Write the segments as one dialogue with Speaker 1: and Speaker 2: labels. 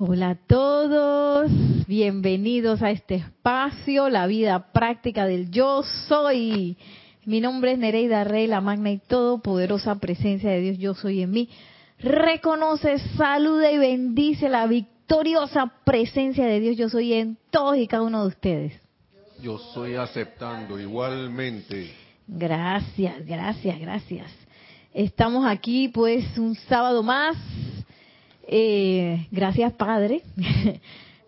Speaker 1: Hola a todos, bienvenidos a este espacio, la vida práctica del yo soy. Mi nombre es Nereida Rey, la magna y todopoderosa presencia de Dios yo soy en mí. Reconoce, saluda y bendice la victoriosa presencia de Dios yo soy en todos y cada uno de ustedes.
Speaker 2: Yo soy aceptando igualmente.
Speaker 1: Gracias, gracias, gracias. Estamos aquí pues un sábado más eh, gracias Padre,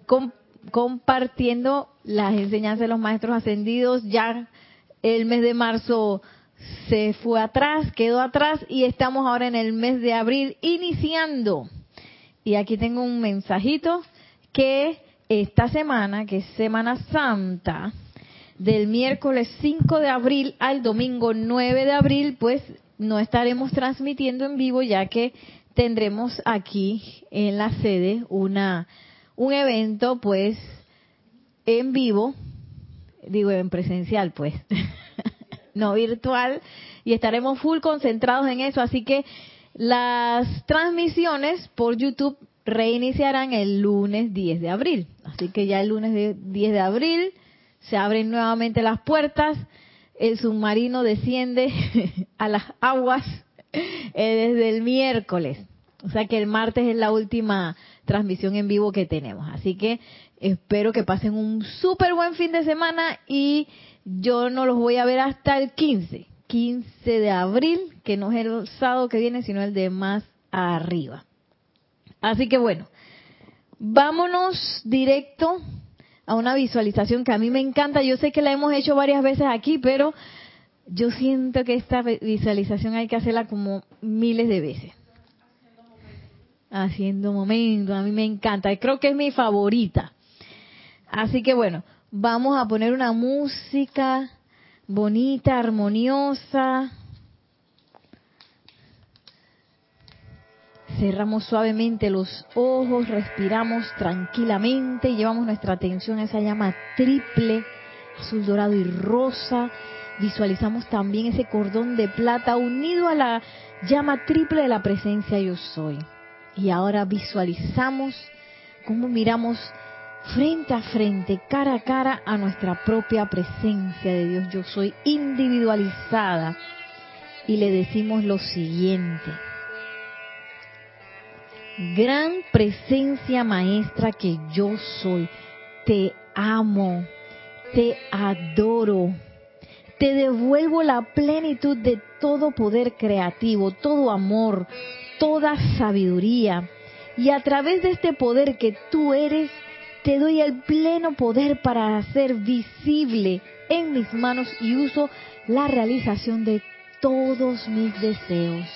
Speaker 1: compartiendo las enseñanzas de los maestros ascendidos. Ya el mes de marzo se fue atrás, quedó atrás y estamos ahora en el mes de abril iniciando. Y aquí tengo un mensajito que esta semana, que es Semana Santa, del miércoles 5 de abril al domingo 9 de abril, pues no estaremos transmitiendo en vivo ya que tendremos aquí en la sede una un evento pues en vivo, digo en presencial pues, no virtual, y estaremos full concentrados en eso, así que las transmisiones por YouTube reiniciarán el lunes 10 de abril. Así que ya el lunes 10 de abril se abren nuevamente las puertas, el submarino desciende a las aguas eh, desde el miércoles. O sea que el martes es la última transmisión en vivo que tenemos. Así que espero que pasen un súper buen fin de semana y yo no los voy a ver hasta el 15. 15 de abril, que no es el sábado que viene, sino el de más arriba. Así que bueno, vámonos directo a una visualización que a mí me encanta. Yo sé que la hemos hecho varias veces aquí, pero yo siento que esta visualización hay que hacerla como miles de veces. Haciendo momentos, a mí me encanta, creo que es mi favorita. Así que bueno, vamos a poner una música bonita, armoniosa. Cerramos suavemente los ojos, respiramos tranquilamente y llevamos nuestra atención a esa llama triple, azul, dorado y rosa visualizamos también ese cordón de plata unido a la llama triple de la presencia yo soy. Y ahora visualizamos cómo miramos frente a frente, cara a cara a nuestra propia presencia de Dios yo soy individualizada. Y le decimos lo siguiente. Gran presencia maestra que yo soy, te amo, te adoro te devuelvo la plenitud de todo poder creativo, todo amor, toda sabiduría. Y a través de este poder que tú eres, te doy el pleno poder para hacer visible en mis manos y uso la realización de todos mis deseos.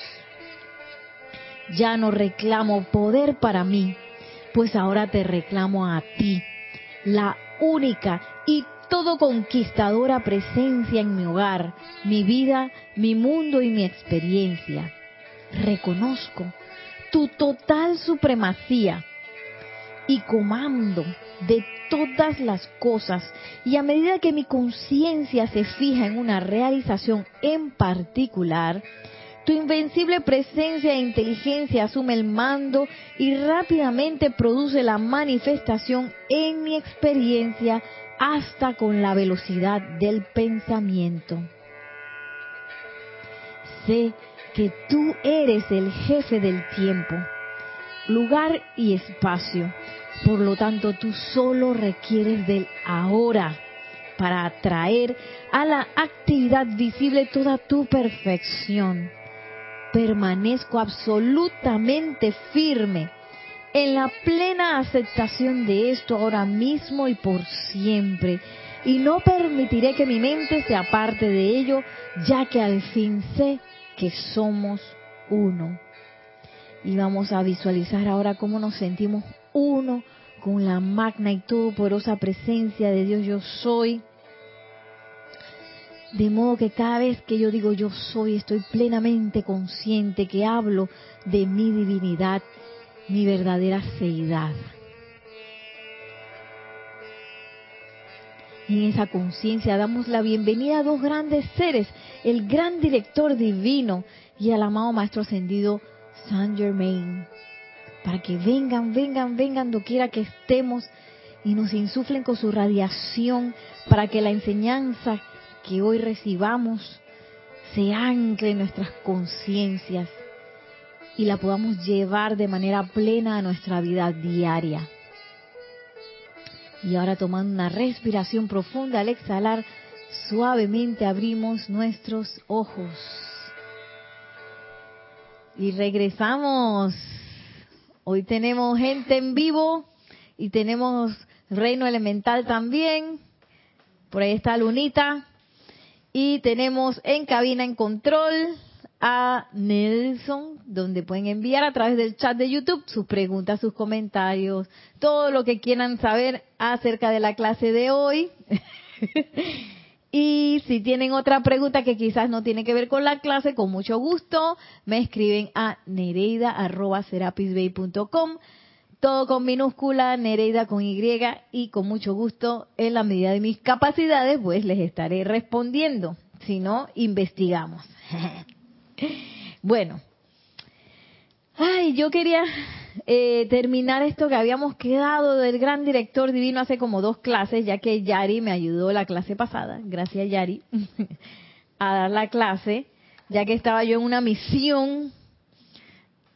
Speaker 1: Ya no reclamo poder para mí, pues ahora te reclamo a ti, la única y todo conquistadora presencia en mi hogar, mi vida, mi mundo y mi experiencia. Reconozco tu total supremacía y comando de todas las cosas y a medida que mi conciencia se fija en una realización en particular, tu invencible presencia e inteligencia asume el mando y rápidamente produce la manifestación en mi experiencia hasta con la velocidad del pensamiento. Sé que tú eres el jefe del tiempo, lugar y espacio. Por lo tanto, tú solo requieres del ahora para atraer a la actividad visible toda tu perfección. Permanezco absolutamente firme en la plena aceptación de esto ahora mismo y por siempre. Y no permitiré que mi mente se aparte de ello, ya que al fin sé que somos uno. Y vamos a visualizar ahora cómo nos sentimos uno con la magna y todopoderosa presencia de Dios yo soy. De modo que cada vez que yo digo yo soy, estoy plenamente consciente que hablo de mi divinidad mi verdadera seidad. Y en esa conciencia damos la bienvenida a dos grandes seres, el gran director divino y al amado Maestro Ascendido Saint Germain. para que vengan, vengan, vengan doquiera que estemos y nos insuflen con su radiación para que la enseñanza que hoy recibamos se ancle en nuestras conciencias y la podamos llevar de manera plena a nuestra vida diaria. Y ahora tomando una respiración profunda al exhalar, suavemente abrimos nuestros ojos. Y regresamos. Hoy tenemos gente en vivo y tenemos reino elemental también. Por ahí está Lunita. Y tenemos en cabina en control a Nelson, donde pueden enviar a través del chat de YouTube sus preguntas, sus comentarios, todo lo que quieran saber acerca de la clase de hoy. y si tienen otra pregunta que quizás no tiene que ver con la clase, con mucho gusto, me escriben a nereida.serapisbay.com todo con minúscula, Nereida con Y y con mucho gusto, en la medida de mis capacidades, pues les estaré respondiendo. Si no, investigamos. bueno. Ay, yo quería eh, terminar esto que habíamos quedado del gran director divino hace como dos clases, ya que Yari me ayudó la clase pasada, gracias Yari, a dar la clase, ya que estaba yo en una misión,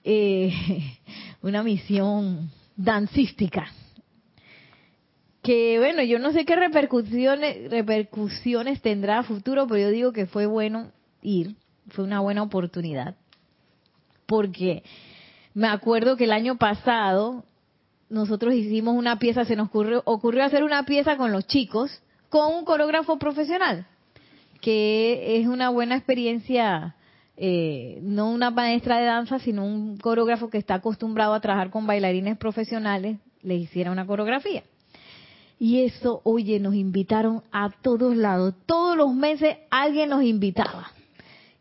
Speaker 1: eh, una misión dancística. Que bueno, yo no sé qué repercusiones, repercusiones tendrá a futuro, pero yo digo que fue bueno ir, fue una buena oportunidad. Porque me acuerdo que el año pasado nosotros hicimos una pieza, se nos ocurrió, ocurrió hacer una pieza con los chicos, con un coreógrafo profesional, que es una buena experiencia eh, no una maestra de danza, sino un coreógrafo que está acostumbrado a trabajar con bailarines profesionales, le hiciera una coreografía. Y eso, oye, nos invitaron a todos lados. Todos los meses alguien nos invitaba.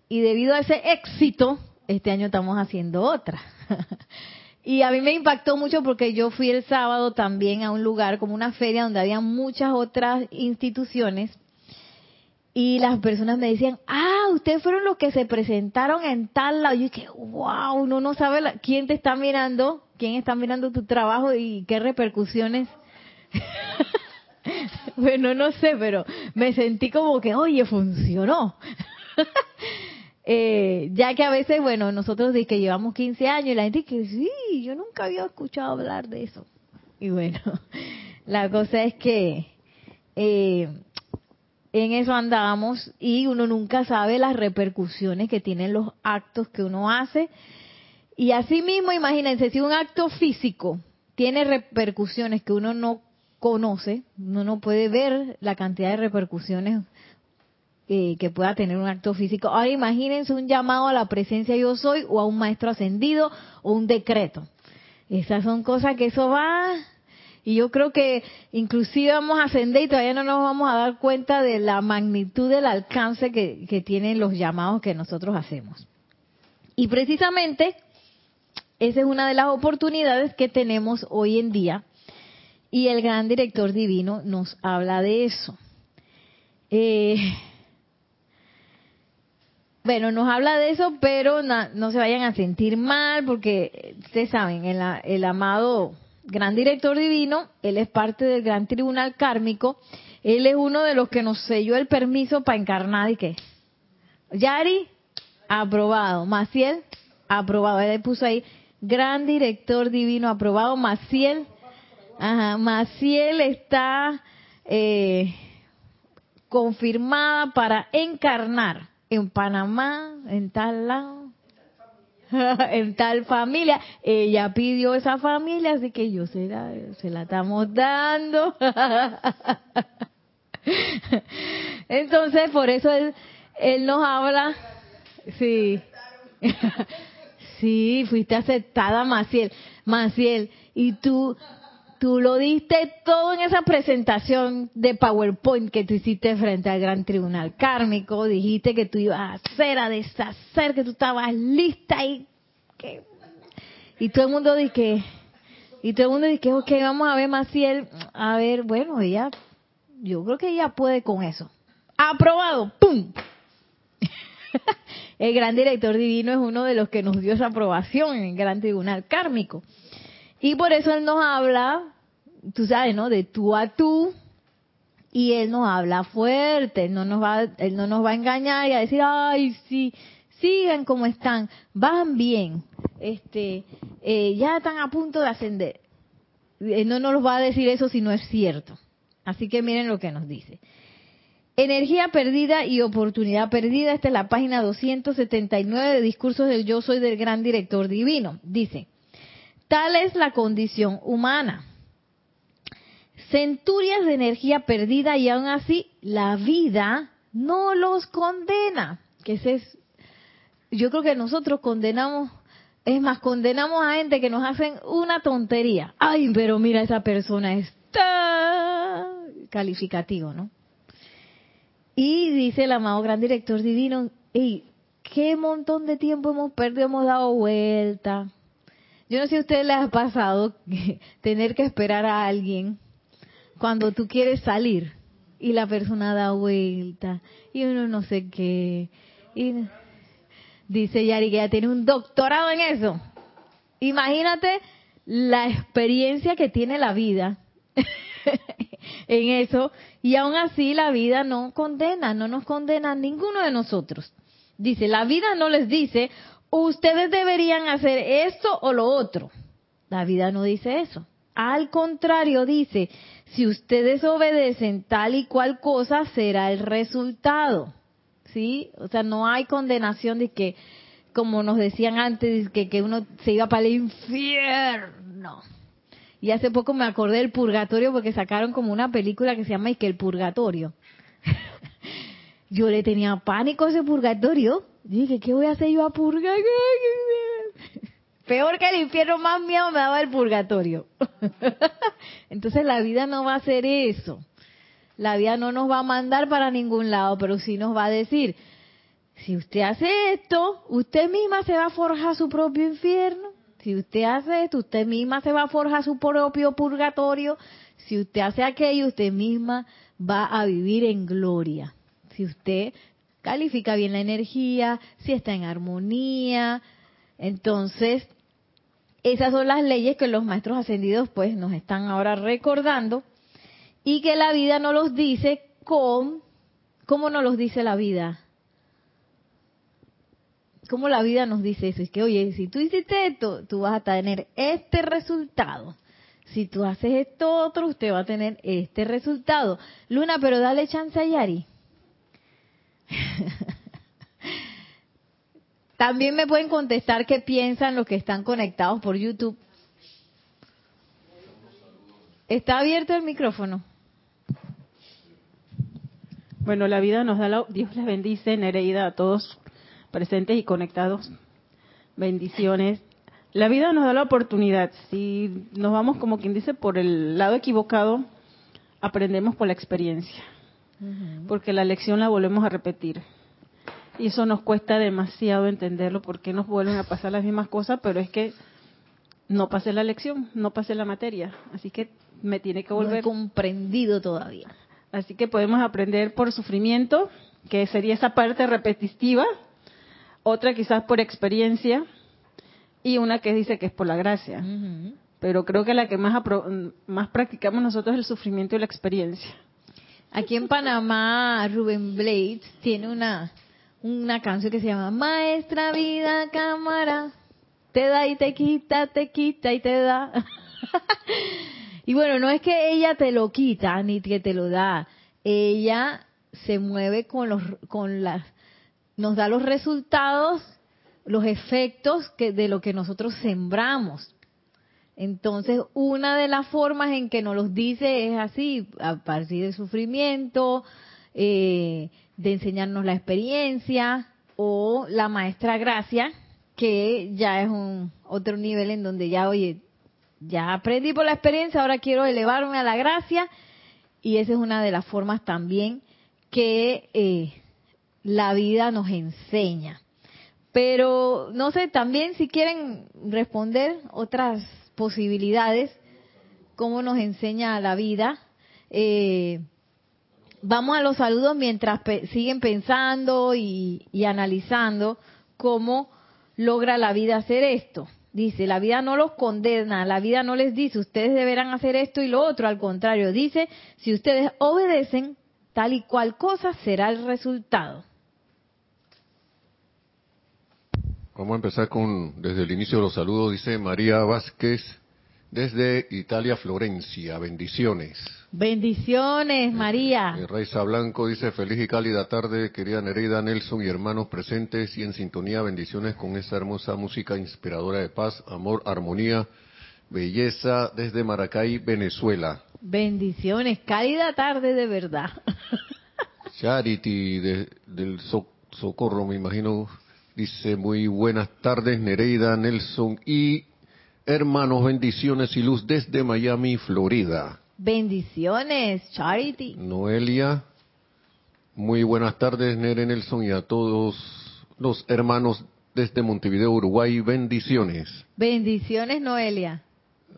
Speaker 1: Y debido a ese éxito, este año estamos haciendo otra. y a mí me impactó mucho porque yo fui el sábado también a un lugar como una feria donde había muchas otras instituciones y las personas me decían, ah, ustedes fueron los que se presentaron en tal lado. Yo dije, wow, uno no sabe quién te está mirando, quién está mirando tu trabajo y qué repercusiones. bueno, no sé, pero me sentí como que, oye, funcionó. eh, ya que a veces, bueno, nosotros de que llevamos 15 años y la gente dice, sí, yo nunca había escuchado hablar de eso. Y bueno, la cosa es que... Eh, en eso andamos y uno nunca sabe las repercusiones que tienen los actos que uno hace. Y asimismo, imagínense, si un acto físico tiene repercusiones que uno no conoce, uno no puede ver la cantidad de repercusiones eh, que pueda tener un acto físico. Ahora imagínense un llamado a la presencia yo soy o a un maestro ascendido o un decreto. Esas son cosas que eso va y yo creo que inclusive vamos a ascender y todavía no nos vamos a dar cuenta de la magnitud del alcance que, tienen los llamados que nosotros hacemos. Y precisamente esa es una de las oportunidades que tenemos hoy en día y el gran director divino nos habla de eso. Eh, bueno, nos habla de eso, pero no, se vayan a sentir mal porque ustedes saben, el, el amado gran director divino, él es parte del gran tribunal kármico, él es uno de los que nos selló el permiso para encarnar y qué. Yari, aprobado. Maciel, aprobado. Él puso ahí, gran director divino, aprobado. Maciel, ajá, Maciel está eh, confirmada para encarnar en Panamá, en tal lado, en tal familia. Ella pidió esa familia, así que yo se la, se la estamos dando. Entonces, por eso él, él nos habla. Sí. Sí, fuiste aceptada, Maciel. Maciel, y tú, tú lo diste todo en esa presentación de PowerPoint que tú hiciste frente al Gran Tribunal Kármico. Dijiste que tú ibas a hacer, a deshacer, que tú estabas lista y que... Y todo el mundo dice y todo el mundo dice, ok, vamos a ver Maciel, a ver, bueno, ella, yo creo que ella puede con eso. Aprobado, ¡pum! el gran director divino es uno de los que nos dio esa aprobación en el gran tribunal kármico. Y por eso él nos habla, tú sabes, ¿no? De tú a tú. Y él nos habla fuerte, él no nos va, él no nos va a engañar y a decir, ay, sí, sigan como están, van bien, este, eh, ya están a punto de ascender. Él no nos va a decir eso si no es cierto. Así que miren lo que nos dice. Energía perdida y oportunidad perdida. Esta es la página 279 de Discursos del Yo Soy del Gran Director Divino. Dice, tal es la condición humana. Centurias de energía perdida y aún así la vida no los condena. Que ese es, yo creo que nosotros condenamos, es más, condenamos a gente que nos hacen una tontería. Ay, pero mira, esa persona está calificativo, ¿no? Y dice el amado gran director divino, y qué montón de tiempo hemos perdido, hemos dado vuelta. Yo no sé si a ustedes les ha pasado tener que esperar a alguien cuando tú quieres salir y la persona da vuelta y uno no sé qué. Y dice Yari que ya tiene un doctorado en eso. Imagínate la experiencia que tiene la vida en eso y aún así la vida no condena, no nos condena a ninguno de nosotros. Dice, la vida no les dice, ustedes deberían hacer esto o lo otro. La vida no dice eso. Al contrario, dice, si ustedes obedecen tal y cual cosa, será el resultado. ¿Sí? O sea, no hay condenación de que, como nos decían antes, que, que uno se iba para el infierno. Y hace poco me acordé del purgatorio porque sacaron como una película que se llama que el purgatorio. yo le tenía pánico a ese purgatorio. Dije, ¿qué voy a hacer yo a purgar? Peor que el infierno, más miedo me daba el purgatorio. Entonces la vida no va a hacer eso. La vida no nos va a mandar para ningún lado, pero sí nos va a decir, si usted hace esto, usted misma se va a forjar su propio infierno. Si usted hace esto, usted misma se va a forjar su propio purgatorio. Si usted hace aquello, usted misma va a vivir en gloria. Si usted califica bien la energía, si está en armonía, entonces esas son las leyes que los maestros ascendidos pues nos están ahora recordando y que la vida no los dice con ¿cómo nos los dice la vida? como la vida nos dice eso, es que, oye, si tú hiciste esto, tú vas a tener este resultado. Si tú haces esto otro, usted va a tener este resultado. Luna, pero dale chance a Yari. También me pueden contestar qué piensan los que están conectados por YouTube. ¿Está abierto el micrófono?
Speaker 3: Bueno, la vida nos da la... Dios les bendice, Nereida, a todos presentes y conectados. Bendiciones. La vida nos da la oportunidad. Si nos vamos, como quien dice, por el lado equivocado, aprendemos por la experiencia. Porque la lección la volvemos a repetir. Y eso nos cuesta demasiado entenderlo, porque nos vuelven a pasar las mismas cosas, pero es que no pasé la lección, no pasé la materia. Así que me tiene que volver.
Speaker 1: No comprendido todavía.
Speaker 3: Así que podemos aprender por sufrimiento, que sería esa parte repetitiva, otra quizás por experiencia y una que dice que es por la gracia. Pero creo que la que más, más practicamos nosotros es el sufrimiento y la experiencia.
Speaker 1: Aquí en Panamá, Rubén Blades tiene una, una canción que se llama Maestra Vida Cámara. Te da y te quita, te quita y te da. y bueno, no es que ella te lo quita ni que te lo da. Ella se mueve con los con las nos da los resultados, los efectos que, de lo que nosotros sembramos. Entonces, una de las formas en que nos los dice es así, a partir del sufrimiento, eh, de enseñarnos la experiencia, o la maestra gracia, que ya es un otro nivel en donde ya, oye, ya aprendí por la experiencia, ahora quiero elevarme a la gracia, y esa es una de las formas también que eh, la vida nos enseña. Pero no sé, también si quieren responder otras posibilidades, cómo nos enseña la vida. Eh, vamos a los saludos mientras siguen pensando y analizando cómo logra la vida hacer esto. Dice, la vida no los condena, la vida no les dice, ustedes deberán hacer esto y lo otro. Al contrario, dice, si ustedes obedecen, tal y cual cosa será el resultado.
Speaker 2: Vamos a empezar con, desde el inicio de los saludos, dice María Vázquez, desde Italia, Florencia. Bendiciones.
Speaker 1: Bendiciones, María.
Speaker 2: Eh, Raiza Blanco dice, feliz y cálida tarde, querida Nereida, Nelson y hermanos presentes y en sintonía, bendiciones con esta hermosa música inspiradora de paz, amor, armonía, belleza desde Maracay, Venezuela.
Speaker 1: Bendiciones, cálida tarde de verdad.
Speaker 2: Charity de- del So- Socorro, me imagino, dice, muy buenas tardes, Nereida, Nelson y hermanos, bendiciones y luz desde Miami, Florida.
Speaker 1: Bendiciones, Charity.
Speaker 2: Noelia, muy buenas tardes, Nere Nelson y a todos los hermanos desde Montevideo, Uruguay, bendiciones.
Speaker 1: Bendiciones, Noelia.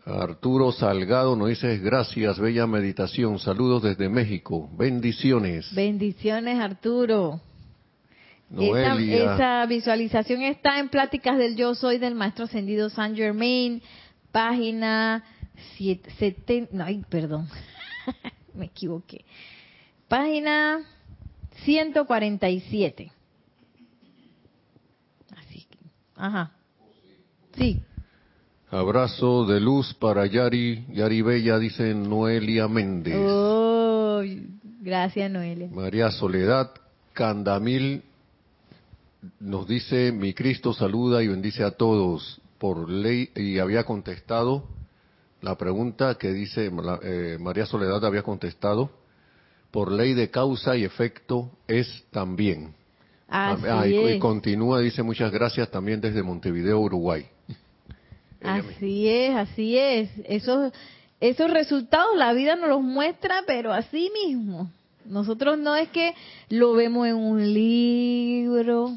Speaker 2: Arturo Salgado nos dice gracias, bella meditación, saludos desde México, bendiciones.
Speaker 1: Bendiciones, Arturo. Esa, visualización está en Pláticas del Yo Soy del Maestro Ascendido Saint Germain, página 70, no, ay, perdón, me equivoqué. Página 147. Así que, ajá. Sí,
Speaker 2: abrazo de luz para Yari, Yari Bella, dice Noelia Méndez.
Speaker 1: Oh, gracias, Noelia.
Speaker 2: María Soledad Candamil nos dice, mi Cristo saluda y bendice a todos por ley, y había contestado la pregunta que dice, eh, María Soledad había contestado, por ley de causa y efecto es también.
Speaker 1: Así
Speaker 2: Ah, y, y continúa, dice muchas gracias también desde Montevideo, Uruguay.
Speaker 1: Así es, así es. Esos, esos resultados la vida nos los muestra, pero así mismo. Nosotros no es que lo vemos en un libro,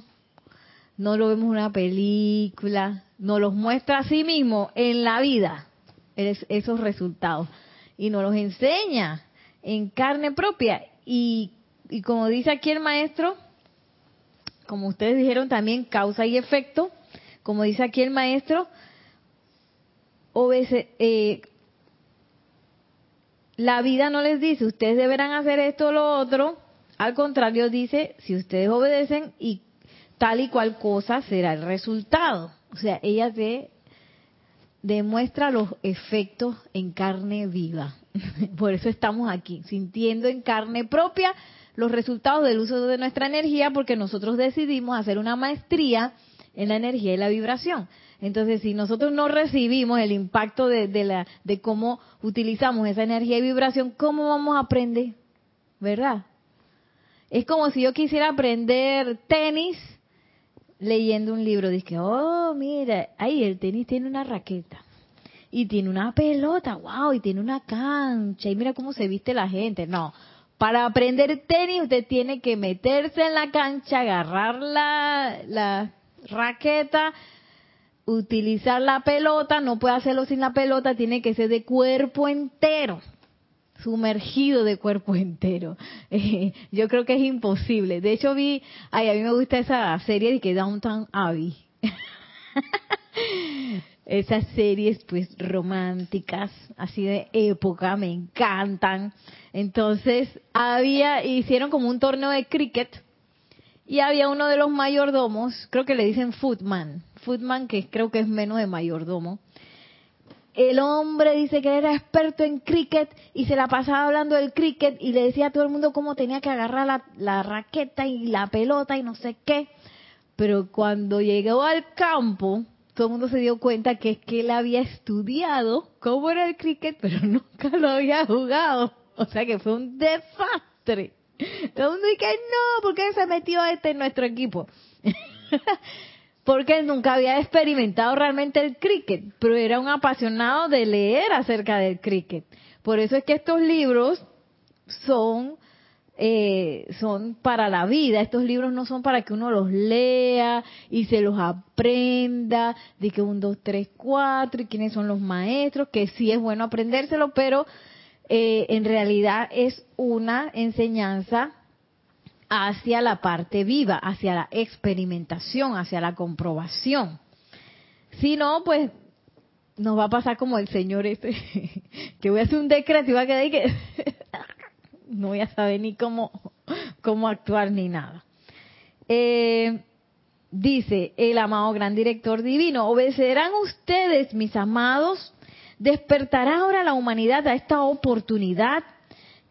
Speaker 1: no lo vemos en una película, nos los muestra así mismo en la vida, es- esos resultados. Y nos los enseña en carne propia. Y, y como dice aquí el maestro, como ustedes dijeron también, causa y efecto, como dice aquí el maestro, obese- eh, la vida no les dice, ustedes deberán hacer esto o lo otro, al contrario dice, si ustedes obedecen y tal y cual cosa será el resultado. O sea, ella te demuestra los efectos en carne viva. Por eso estamos aquí, sintiendo en carne propia los resultados del uso de nuestra energía, porque nosotros decidimos hacer una maestría en la energía y la vibración. Entonces, si nosotros no recibimos el impacto de, la, de cómo utilizamos esa energía y vibración, ¿cómo vamos a aprender? ¿Verdad? Es como si yo quisiera aprender tenis leyendo un libro. Dice, oh, mira, ahí el tenis tiene una raqueta. Y tiene una pelota, wow, y tiene una cancha. Y mira cómo se viste la gente. No, para aprender tenis usted tiene que meterse en la cancha, agarrar la, la raqueta, utilizar la pelota, no puede hacerlo sin la pelota, tiene que ser de cuerpo entero, sumergido de cuerpo entero. Eh, yo creo que es imposible. De hecho vi, ay, a mí me gusta esa serie de que Downtown Abbey. Esas series pues románticas, así de época, me encantan. Entonces, había, hicieron como un torneo de cricket y había uno de los mayordomos, creo que le dicen footman, footman que creo que es menos de mayordomo. El hombre dice que era experto en cricket y se la pasaba hablando del cricket y le decía a todo el mundo cómo tenía que agarrar la, raqueta y la pelota y no sé qué. Pero cuando llegó al campo, todo el mundo se dio cuenta que es que él había estudiado cómo era el cricket, pero nunca lo había jugado. O sea que fue un desastre. Todo el mundo dice, no, ¿por qué se metió este en nuestro equipo? Porque él nunca había experimentado realmente el cricket, pero era un apasionado de leer acerca del cricket. Por eso es que estos libros son eh, son para la vida. Estos libros no son para que uno los lea y se los aprenda, de que un, dos, tres, cuatro, y quiénes son los maestros, que sí es bueno aprendérselo, pero eh, en realidad es una enseñanza hacia la parte viva, hacia la experimentación, hacia la comprobación. Si no, pues nos va a pasar como el señor este, que voy a hacer un decreto y va a quedar ahí que no voy a saber ni cómo, cómo actuar ni nada. Eh, dice el amado gran director divino, obedecerán ustedes, mis amados, despertará ahora la humanidad a esta oportunidad.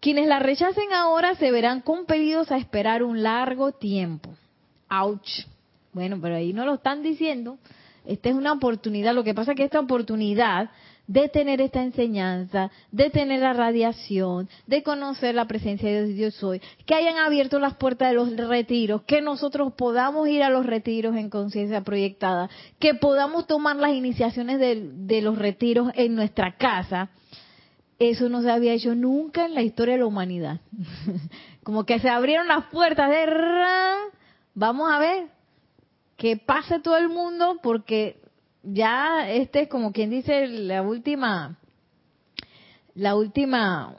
Speaker 1: Quienes la rechacen ahora se verán compelidos a esperar un largo tiempo. Ouch. Bueno, pero ahí no lo están diciendo. Esta es una oportunidad. Lo que pasa es que esta oportunidad de tener esta enseñanza, de tener la radiación, de conocer la presencia de Dios, Dios soy, que hayan abierto las puertas de los retiros, que nosotros podamos ir a los retiros en conciencia proyectada, que podamos tomar las iniciaciones de, los retiros en nuestra casa. Eso no se había hecho nunca en la historia de la humanidad. Como que se abrieron las puertas de... Vamos a ver, que pase todo el mundo porque ya este es como quien dice la última, la última,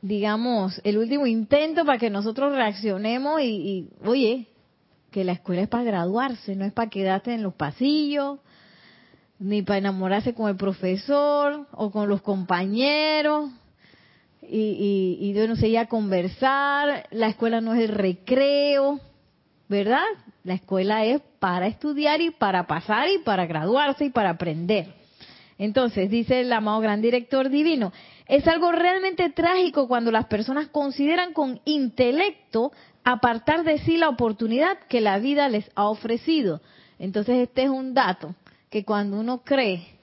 Speaker 1: digamos, el último intento para que nosotros reaccionemos y, y oye, que la escuela es para graduarse, no es para quedarte en los pasillos, ni para enamorarse con el profesor o con los compañeros y, y, yo no sé, ya conversar, la escuela no es el recreo, ¿verdad? La escuela es para estudiar y para pasar y para graduarse y para aprender. Entonces, dice el amado gran director divino, es algo realmente trágico cuando las personas consideran con intelecto apartar de sí la oportunidad que la vida les ha ofrecido. Entonces, este es un dato que cuando uno cree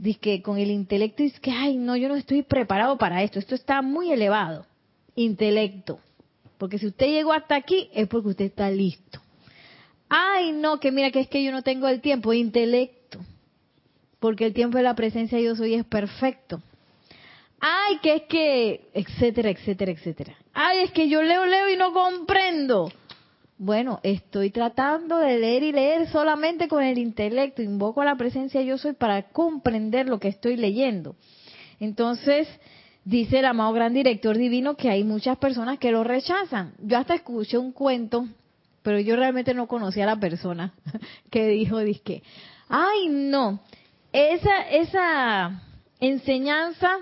Speaker 1: dice que con el intelecto dice que, ay, no, yo no estoy preparado para esto, esto está muy elevado. Intelecto. Porque si usted llegó hasta aquí es porque usted está listo. Ay, no, que mira que es que yo no tengo el tiempo, intelecto. Porque el tiempo de la presencia de yo soy es perfecto. Ay, que es que, etcétera, etcétera, etcétera. Ay, es que yo leo, leo y no comprendo. Bueno, estoy tratando de leer y leer solamente con el intelecto. Invoco a la presencia yo soy para comprender lo que estoy leyendo. Entonces, dice el amado gran director divino que hay muchas personas que lo rechazan. Yo hasta escuché un cuento, pero yo realmente no conocía a la persona que dijo, que, ay no, esa, esa enseñanza,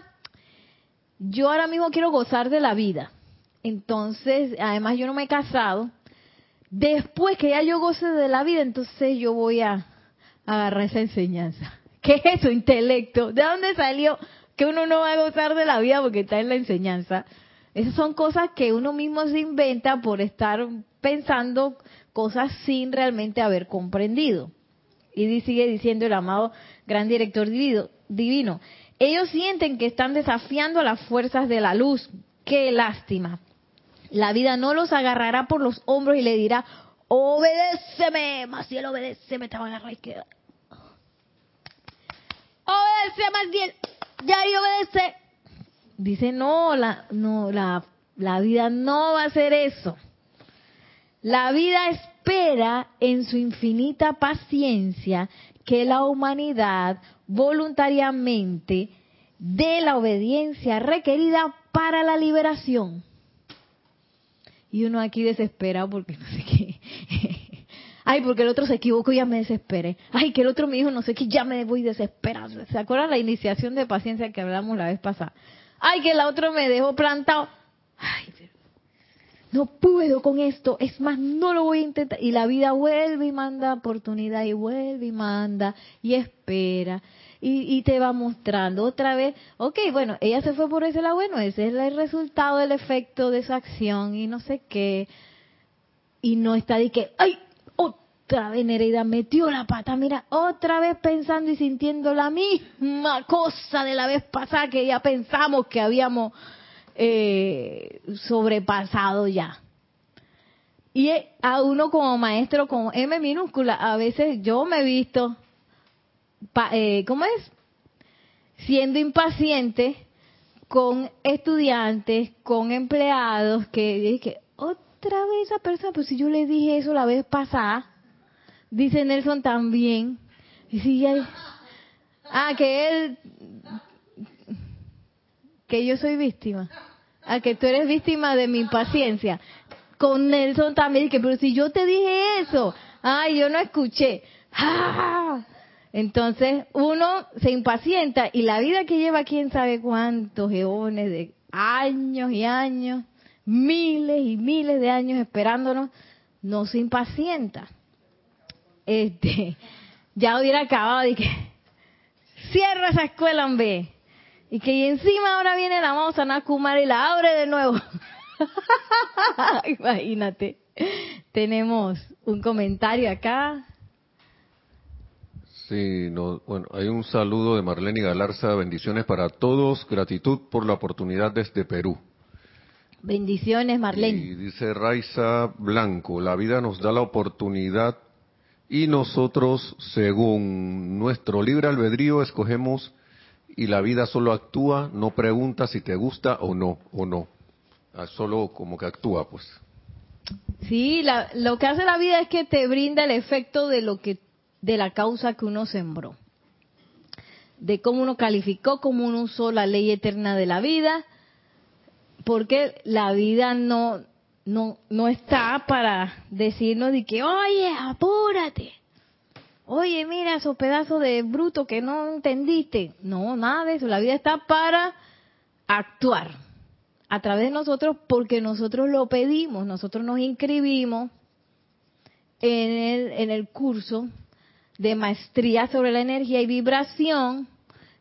Speaker 1: yo ahora mismo quiero gozar de la vida. Entonces, además yo no me he casado. Después que ya yo goce de la vida, entonces yo voy a agarrar esa enseñanza. ¿Qué es eso, intelecto? ¿De dónde salió? que uno no va a gozar de la vida porque está en la enseñanza. Esas son cosas que uno mismo se inventa por estar pensando cosas sin realmente haber comprendido. Y sigue diciendo el amado gran director divino, ellos sienten que están desafiando a las fuerzas de la luz. Qué lástima. La vida no los agarrará por los hombros y le dirá, obedéceme, bien obedéceme, te va a agarrar y queda. Obedéceme más bien ya y obedece. Dice, no, la, no, la, la vida no va a ser eso. La vida espera en su infinita paciencia que la humanidad voluntariamente dé la obediencia requerida para la liberación. Y uno aquí desesperado porque no sé qué. Ay, porque el otro se equivocó y ya me desesperé. Ay, que el otro me dijo no sé qué, ya me voy desesperando. ¿Se acuerdan la iniciación de paciencia que hablamos la vez pasada? Ay, que el otro me dejó plantado. Ay, no puedo con esto. Es más, no lo voy a intentar. Y la vida vuelve y manda oportunidad y vuelve y manda y espera. Y, te va mostrando otra vez, ok, bueno, ella se fue por ese lado, bueno, ese es el resultado del efecto de esa acción y no sé qué. Y no está de que, ay, otra vez Nereida metió la pata, mira, otra vez pensando y sintiendo la misma cosa de la vez pasada que ya pensamos que habíamos eh, sobrepasado ya. Y a uno como maestro con M minúscula, a veces yo me he visto, eh, ¿cómo es? Siendo impaciente con estudiantes, con empleados, que, que otra vez esa persona, pues si yo le dije eso la vez pasada, Dice Nelson también. ah, que él, que yo soy víctima. Ah, que tú eres víctima de mi impaciencia. Con Nelson también, que pero si yo te dije eso, ay, yo no escuché. ¡Ah! Entonces uno se impacienta y la vida que lleva quién sabe cuántos eones de años y años, miles y miles de años esperándonos, no se impacienta. Este, ya hubiera acabado y que cierra esa escuela, hombre. Y que encima ahora viene la moza Nakumar y la abre de nuevo. Imagínate. Tenemos un comentario acá.
Speaker 2: Sí, no, bueno, hay un saludo de Marlene Galarza, bendiciones para todos, gratitud por la oportunidad desde Perú.
Speaker 1: Bendiciones, Marlene.
Speaker 2: Y dice Raiza Blanco, la vida nos da la oportunidad y nosotros, según nuestro libre albedrío, escogemos y la vida solo actúa, no pregunta si te gusta o no, o no. Ah, solo como que actúa, pues.
Speaker 1: Sí, lo que hace la vida es que te brinda el efecto de lo que de la causa que uno sembró, de cómo uno calificó, cómo uno usó la ley eterna de la vida, porque la vida no no no está para decirnos de que, oye, apúrate, oye, mira esos pedazos de bruto que no entendiste. No, nada de eso. La vida está para actuar a través de nosotros porque nosotros lo pedimos, nosotros nos inscribimos en el, en el curso de maestría sobre la energía y vibración,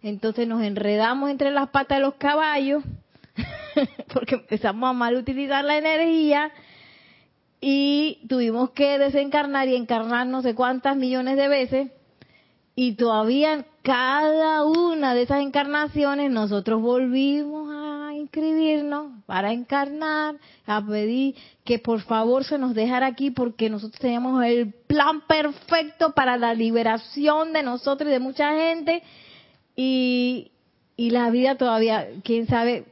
Speaker 1: entonces nos enredamos entre las patas de los caballos, porque empezamos a mal utilizar la energía y tuvimos que desencarnar y encarnar no sé cuántas millones de veces. Y todavía cada una de esas encarnaciones nosotros volvimos a inscribirnos para encarnar, a pedir que por favor se nos dejara aquí porque nosotros teníamos el plan perfecto para la liberación de nosotros y de mucha gente. Y, y la vida todavía, quién sabe,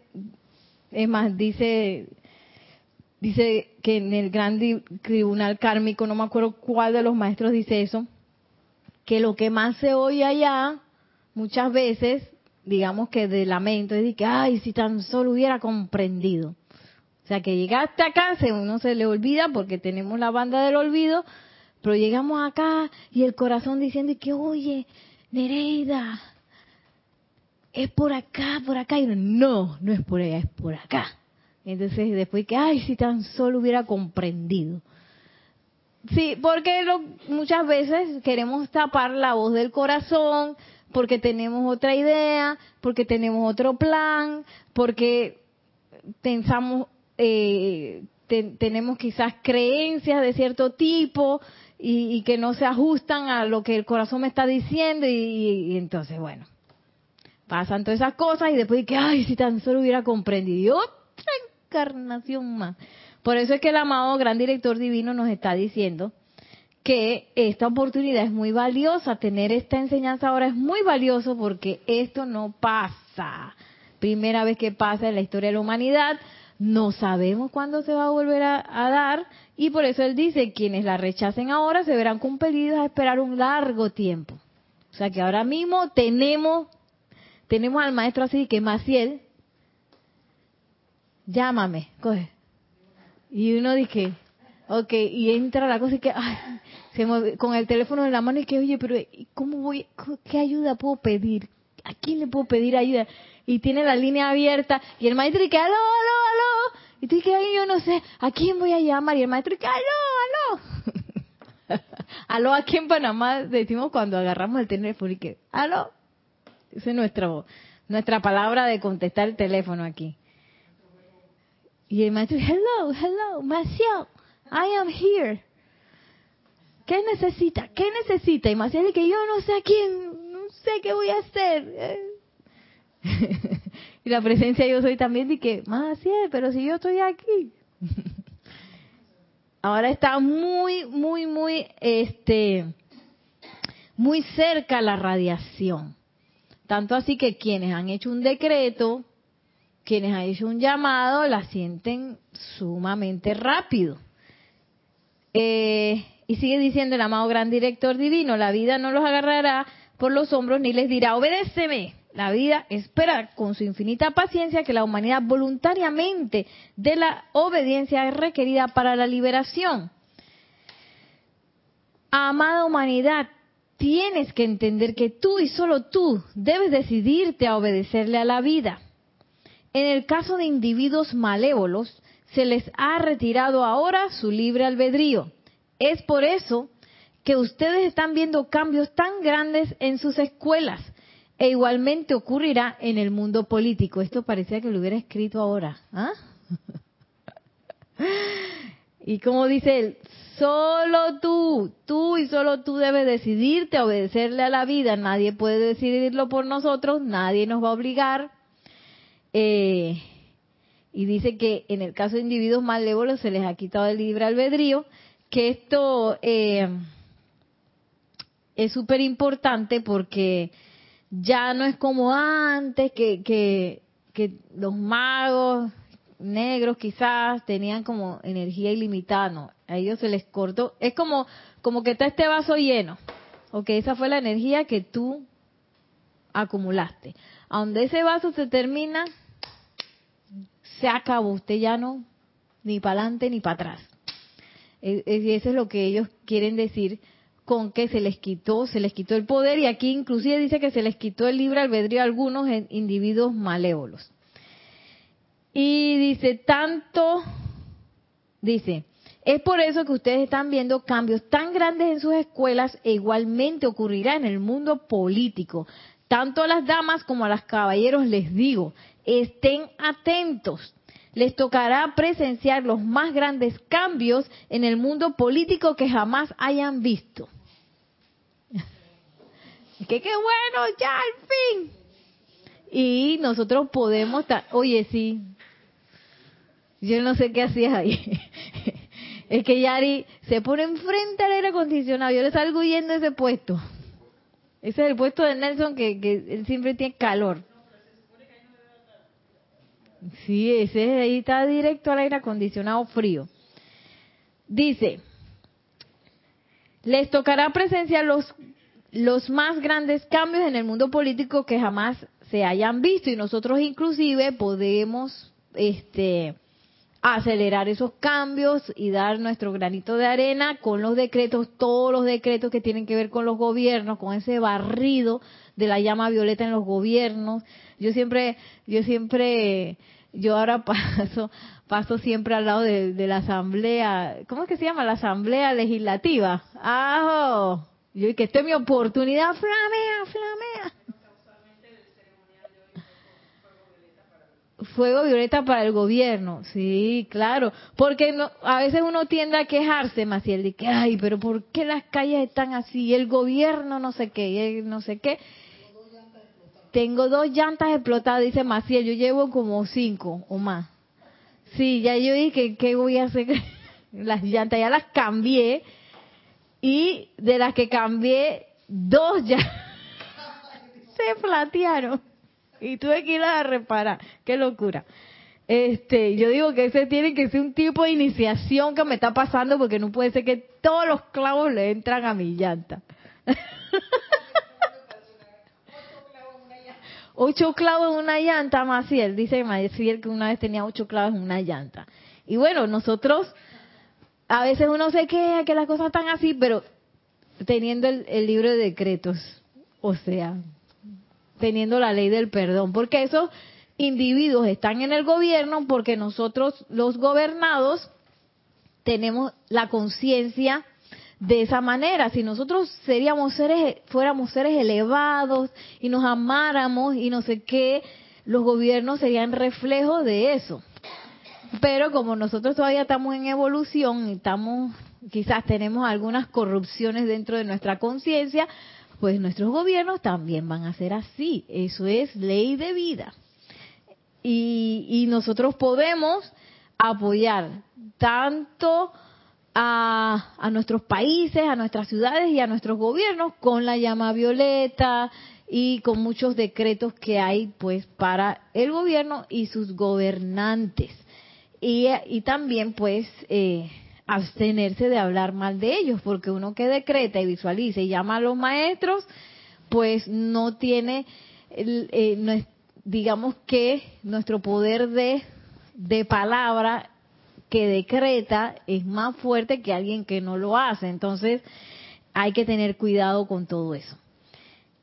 Speaker 1: es más, dice dice que en el gran tribunal kármico, no me acuerdo cuál de los maestros dice eso, que lo que más se oye allá, muchas veces, digamos que de lamento, es de que, ay, si tan solo hubiera comprendido. O sea, que llegaste acá, se, uno se le olvida porque tenemos la banda del olvido, pero llegamos acá y el corazón diciendo que, oye, Nereida, es por acá, por acá. Y no, no es por allá, es por acá. Entonces después que, ay, si tan solo hubiera comprendido. Sí, porque muchas veces queremos tapar la voz del corazón, porque tenemos otra idea, porque tenemos otro plan, porque pensamos, eh, tenemos quizás creencias de cierto tipo y, que no se ajustan a lo que el corazón me está diciendo y, entonces, bueno, pasan todas esas cosas y después que, ay, si tan solo hubiera comprendido encarnación más. Por eso es que el amado gran director divino nos está diciendo que esta oportunidad es muy valiosa, tener esta enseñanza ahora es muy valioso porque esto no pasa. Primera vez que pasa en la historia de la humanidad, no sabemos cuándo se va a volver a, dar y por eso él dice, quienes la rechacen ahora se verán compelidos a esperar un largo tiempo. O sea que ahora mismo tenemos tenemos al maestro así que Maciel, llámame, coge, y uno dice, ok, y entra la cosa y que, ay, se mueve con el teléfono en la mano y que, oye, pero ¿cómo voy? ¿Qué ayuda puedo pedir? ¿A quién le puedo pedir ayuda? Y tiene la línea abierta y el maestro dice, aló, aló, aló. Y tú dices, yo no sé, ¿a quién voy a llamar? Y el maestro dice, aló, aló. aló, aquí en Panamá decimos cuando agarramos el teléfono y que, aló. Esa es nuestra, nuestra palabra de contestar el teléfono aquí. Y el maestro, hello, hello, Maciel, I am here. ¿Qué necesita? ¿Qué necesita? Y Maciel que yo no sé a quién, no sé qué voy a hacer. y la presencia yo soy también de que, Maciel, pero si yo estoy aquí. Ahora está muy, muy, muy, este, muy cerca la radiación. Tanto así que quienes han hecho un decreto quienes han hecho un llamado la sienten sumamente rápido. Eh, y sigue diciendo el amado gran director divino, la vida no los agarrará por los hombros ni les dirá, obedéceme. La vida espera con su infinita paciencia que la humanidad voluntariamente de la obediencia es requerida para la liberación. Amada humanidad, tienes que entender que tú y solo tú debes decidirte a obedecerle a la vida. En el caso de individuos malévolos, se les ha retirado ahora su libre albedrío. Es por eso que ustedes están viendo cambios tan grandes en sus escuelas e igualmente ocurrirá en el mundo político. Esto parecía que lo hubiera escrito ahora. ¿ah? y como dice él, solo tú, tú y solo tú debes decidirte a obedecerle a la vida. Nadie puede decidirlo por nosotros, nadie nos va a obligar. Eh, y dice que en el caso de individuos malévolos se les ha quitado el libre albedrío, que esto eh, es súper importante porque ya no es como antes que, que, los magos negros quizás tenían como energía ilimitada, no, a ellos se les cortó, es como, como que está este vaso lleno, ok, esa fue la energía que tú acumulaste. A donde ese vaso se termina, se acabó, usted ya no, ni para adelante ni para atrás. Y eso es lo que ellos quieren decir con que se les quitó, se les quitó el poder y aquí inclusive dice que se les quitó el libre albedrío a algunos individuos malévolos. Y dice, tanto, dice, es por eso que ustedes están viendo cambios tan grandes en sus escuelas e igualmente ocurrirá en el mundo político. Tanto a las damas como a los caballeros les digo, estén atentos. Les tocará presenciar los más grandes cambios en el mundo político que jamás hayan visto. que qué bueno, ya al fin. Y nosotros podemos, oye, sí, yo no sé qué hacías ahí. es que Yari se pone enfrente al aire acondicionado, yo le salgo huyendo ese puesto. Ese es el puesto de Nelson que, que él siempre tiene calor. Sí, ese ahí está directo al aire acondicionado frío. Dice, les tocará presenciar los, los más grandes cambios en el mundo político que jamás se hayan visto y nosotros inclusive podemos este acelerar esos cambios y dar nuestro granito de arena con los decretos, todos los decretos que tienen que ver con los gobiernos, con ese barrido de la llama violeta en los gobiernos. Yo siempre, yo siempre, yo ahora paso, paso siempre al lado de, la asamblea, ¿cómo es que se llama? La asamblea legislativa. ¡Ah! Yo que esta es mi oportunidad, flamea, flamea. Fuego violeta para el gobierno, sí, claro, porque no, a veces uno tiende a quejarse, Maciel, de que, ay, pero ¿por qué las calles están así? El gobierno no sé qué, no sé qué. Tengo dos llantas explotadas, dice Maciel, yo llevo como cinco o más. Sí, ya yo dije, ¿qué voy a hacer? las llantas ya las cambié y de las que cambié, dos ya se platearon y tuve que ir a reparar. Qué locura. Este, yo digo que ese tiene que ser un tipo de iniciación que me está pasando porque no puede ser que todos los clavos le entran a mi llanta. ocho clavos en una llanta, Maciel. Dice Maciel que una vez tenía ocho clavos en una llanta. Y bueno, nosotros, a veces uno se queja que las cosas están así, pero teniendo el, el libro de decretos, o sea, teniendo la ley del perdón, porque esos individuos están en el gobierno porque nosotros los gobernados tenemos la conciencia de esa manera. Si nosotros seríamos seres, fuéramos seres elevados y nos amáramos y no sé qué, los gobiernos serían reflejos de eso. Pero como nosotros todavía estamos en evolución y estamos, quizás tenemos algunas corrupciones dentro de nuestra conciencia, pues nuestros gobiernos también van a ser así. Eso es ley de vida. Y, nosotros podemos apoyar tanto a, a, nuestros países, a nuestras ciudades y a nuestros gobiernos con la llama violeta y con muchos decretos que hay pues para el gobierno y sus gobernantes. Y, también pues eh, abstenerse de hablar mal de ellos, porque uno que decreta y visualiza y llama a los maestros, pues no tiene, eh, digamos que nuestro poder de, de palabra que decreta es más fuerte que alguien que no lo hace. Entonces, hay que tener cuidado con todo eso.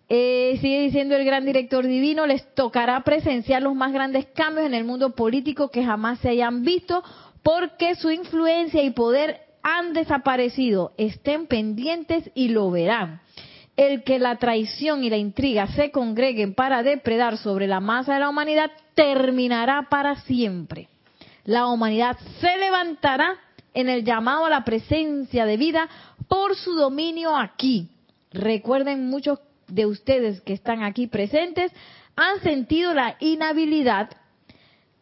Speaker 1: Eh, sigue diciendo el gran director divino, les tocará presenciar los más grandes cambios en el mundo político que jamás se hayan visto porque su influencia y poder han desaparecido. Estén pendientes y lo verán. El que la traición y la intriga se congreguen para depredar sobre la masa de la humanidad terminará para siempre. La humanidad se levantará en el llamado a la presencia de vida por su dominio aquí. Recuerden muchos de ustedes que están aquí presentes han sentido la inhabilidad,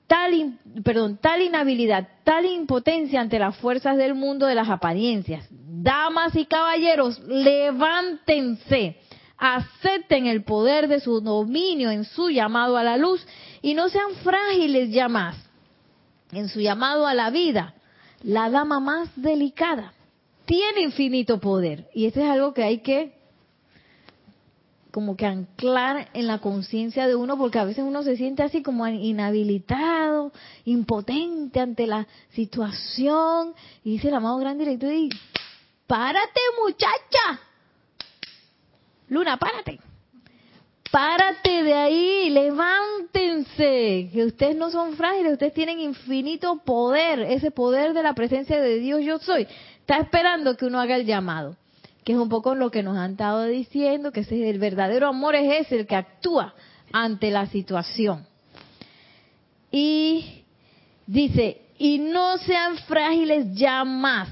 Speaker 1: tal, perdón, tal inhabilidad, tal impotencia ante las fuerzas del mundo de las apariencias. Damas y caballeros, levántense, acepten el poder de su dominio en su llamado a la luz y no sean frágiles ya más en su llamado a la vida. La dama más delicada tiene infinito poder y eso es algo que hay que como que anclar en la conciencia de uno, porque a veces uno se siente así como inhabilitado, impotente ante la situación, y dice el amado gran director, y párate muchacha, Luna, párate, párate de ahí, levántense, que ustedes no son frágiles, ustedes tienen infinito poder, ese poder de la presencia de Dios yo soy, está esperando que uno haga el llamado que es un poco lo que nos han estado diciendo, que ese, el verdadero amor es ese, el que actúa ante la situación. Y dice, y no sean frágiles ya más.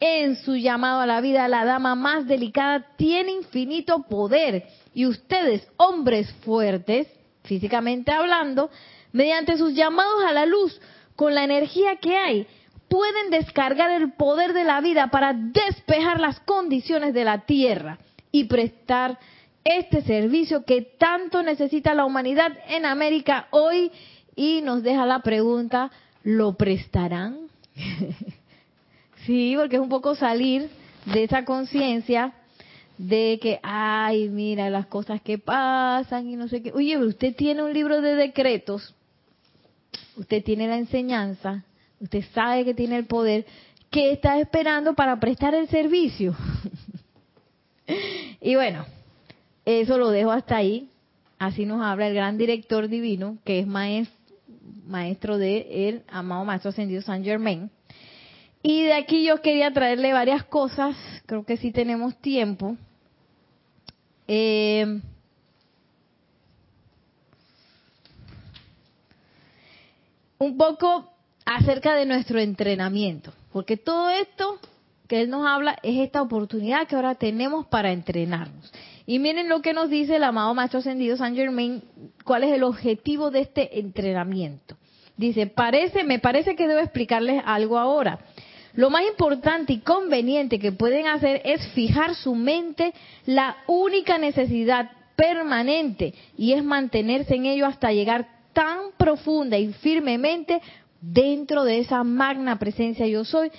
Speaker 1: En su llamado a la vida, la dama más delicada tiene infinito poder. Y ustedes, hombres fuertes, físicamente hablando, mediante sus llamados a la luz, con la energía que hay, pueden descargar el poder de la vida para despejar las condiciones de la tierra y prestar este servicio que tanto necesita la humanidad en América hoy y nos deja la pregunta, ¿lo prestarán? sí, porque es un poco salir de esa conciencia de que, ay, mira las cosas que pasan y no sé qué. Oye, usted tiene un libro de decretos, usted tiene la enseñanza, usted sabe que tiene el poder, ¿qué está esperando para prestar el servicio? y bueno, eso lo dejo hasta ahí. Así nos habla el gran director divino, que es maestro, de el amado Maestro Ascendido San Germain. Y de aquí yo quería traerle varias cosas, creo que sí tenemos tiempo. Eh, un poco acerca de nuestro entrenamiento, porque todo esto que Él nos habla es esta oportunidad que ahora tenemos para entrenarnos. Y miren lo que nos dice el amado Maestro Ascendido San Germain, cuál es el objetivo de este entrenamiento. Dice, parece, me parece que debo explicarles algo ahora. Lo más importante y conveniente que pueden hacer es fijar su mente la única necesidad permanente y es mantenerse en ello hasta llegar tan profunda y firmemente dentro de esa magna presencia yo soy,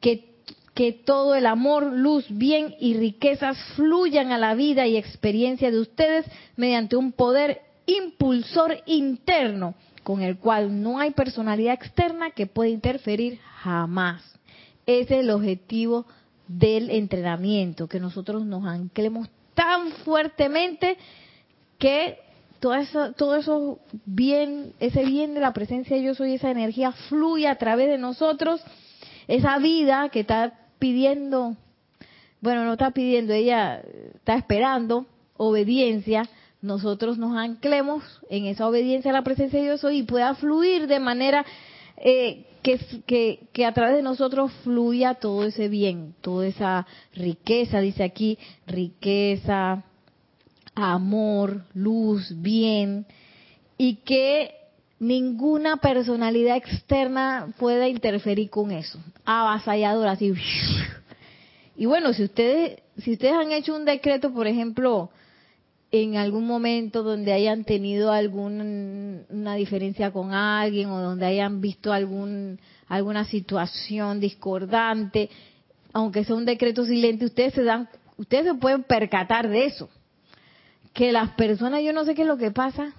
Speaker 1: que, que todo el amor, luz, bien y riquezas fluyan a la vida y experiencia de ustedes mediante un poder impulsor interno con el cual no hay personalidad externa que pueda interferir jamás. Es el objetivo del entrenamiento, que nosotros nos anclemos tan fuertemente que todo eso, todo eso bien, ese bien de la presencia de yo soy, esa energía fluye a través de nosotros, esa vida que está pidiendo, bueno, no está pidiendo, ella está esperando obediencia, nosotros nos anclemos en esa obediencia a la presencia de yo soy y pueda fluir de manera eh, que, que, que, a través de nosotros fluya todo ese bien, toda esa riqueza, dice aquí, riqueza, amor, luz, bien, y que ninguna personalidad externa pueda interferir con eso. Avasalladora, así. Y bueno, si ustedes, si ustedes han hecho un decreto, por ejemplo, en algún momento donde hayan tenido alguna diferencia con alguien o donde hayan visto algún, alguna situación discordante, aunque sea un decreto silente, ustedes se dan, ustedes se pueden percatar de eso que las personas, yo no sé qué es lo que pasa,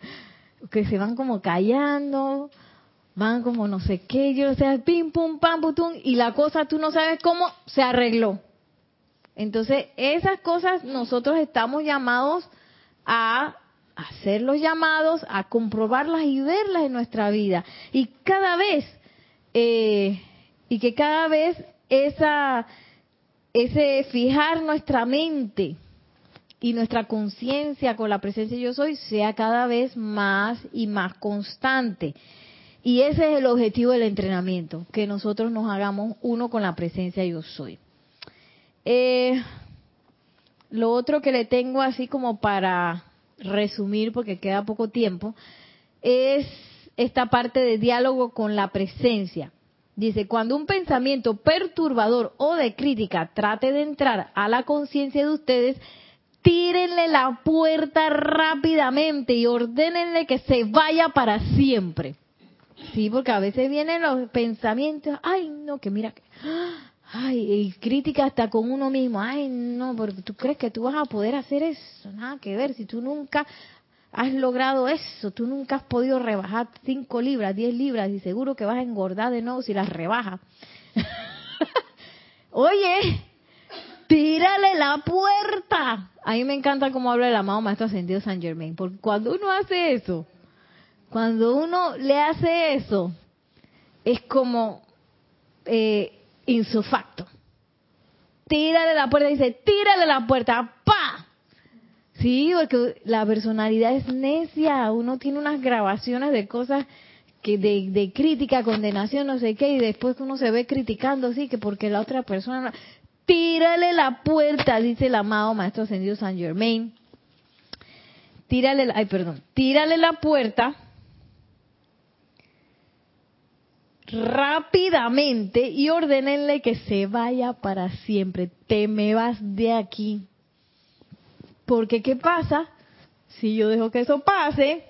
Speaker 1: que se van como callando, van como no sé qué, yo no sé, pim, pum, pam, putum, y la cosa tú no sabes cómo se arregló. Entonces, esas cosas nosotros estamos llamados a hacer los llamados, a comprobarlas y verlas en nuestra vida. Y cada vez, eh, y que cada vez esa, ese fijar nuestra mente y nuestra conciencia con la presencia de yo soy sea cada vez más y más constante. Y ese es el objetivo del entrenamiento, que nosotros nos hagamos uno con la presencia yo soy. Eh, lo otro que le tengo así como para resumir, porque queda poco tiempo, es esta parte de diálogo con la presencia. Dice, cuando un pensamiento perturbador o de crítica trate de entrar a la conciencia de ustedes, tírenle la puerta rápidamente y ordénenle que se vaya para siempre. Sí, porque a veces vienen los pensamientos, ay, no, que mira, ay, y crítica hasta con uno mismo, ay, no, porque tú crees que tú vas a poder hacer eso, nada que ver, si tú nunca has logrado eso, tú nunca has podido rebajar 5 libras, 10 libras y seguro que vas a engordar de nuevo si las rebajas. Oye, tírale la puerta. A mí me encanta cómo habla el amado Maestro Ascendido San Germain, porque cuando uno hace eso, cuando uno le hace eso, es como eh, insufacto. Tírale la puerta, dice, tírale la puerta, ¡pa! Sí, porque la personalidad es necia, uno tiene unas grabaciones de cosas que de, crítica, condenación, no sé qué, y después uno se ve criticando, sí, que porque la otra persona tírale la puerta, dice el amado Maestro Ascendido San Germain. Tírale, ay, perdón, tírale la puerta rápidamente y ordenenle que se vaya para siempre. Te me vas de aquí. Porque ¿qué pasa? Si yo dejo que eso pase,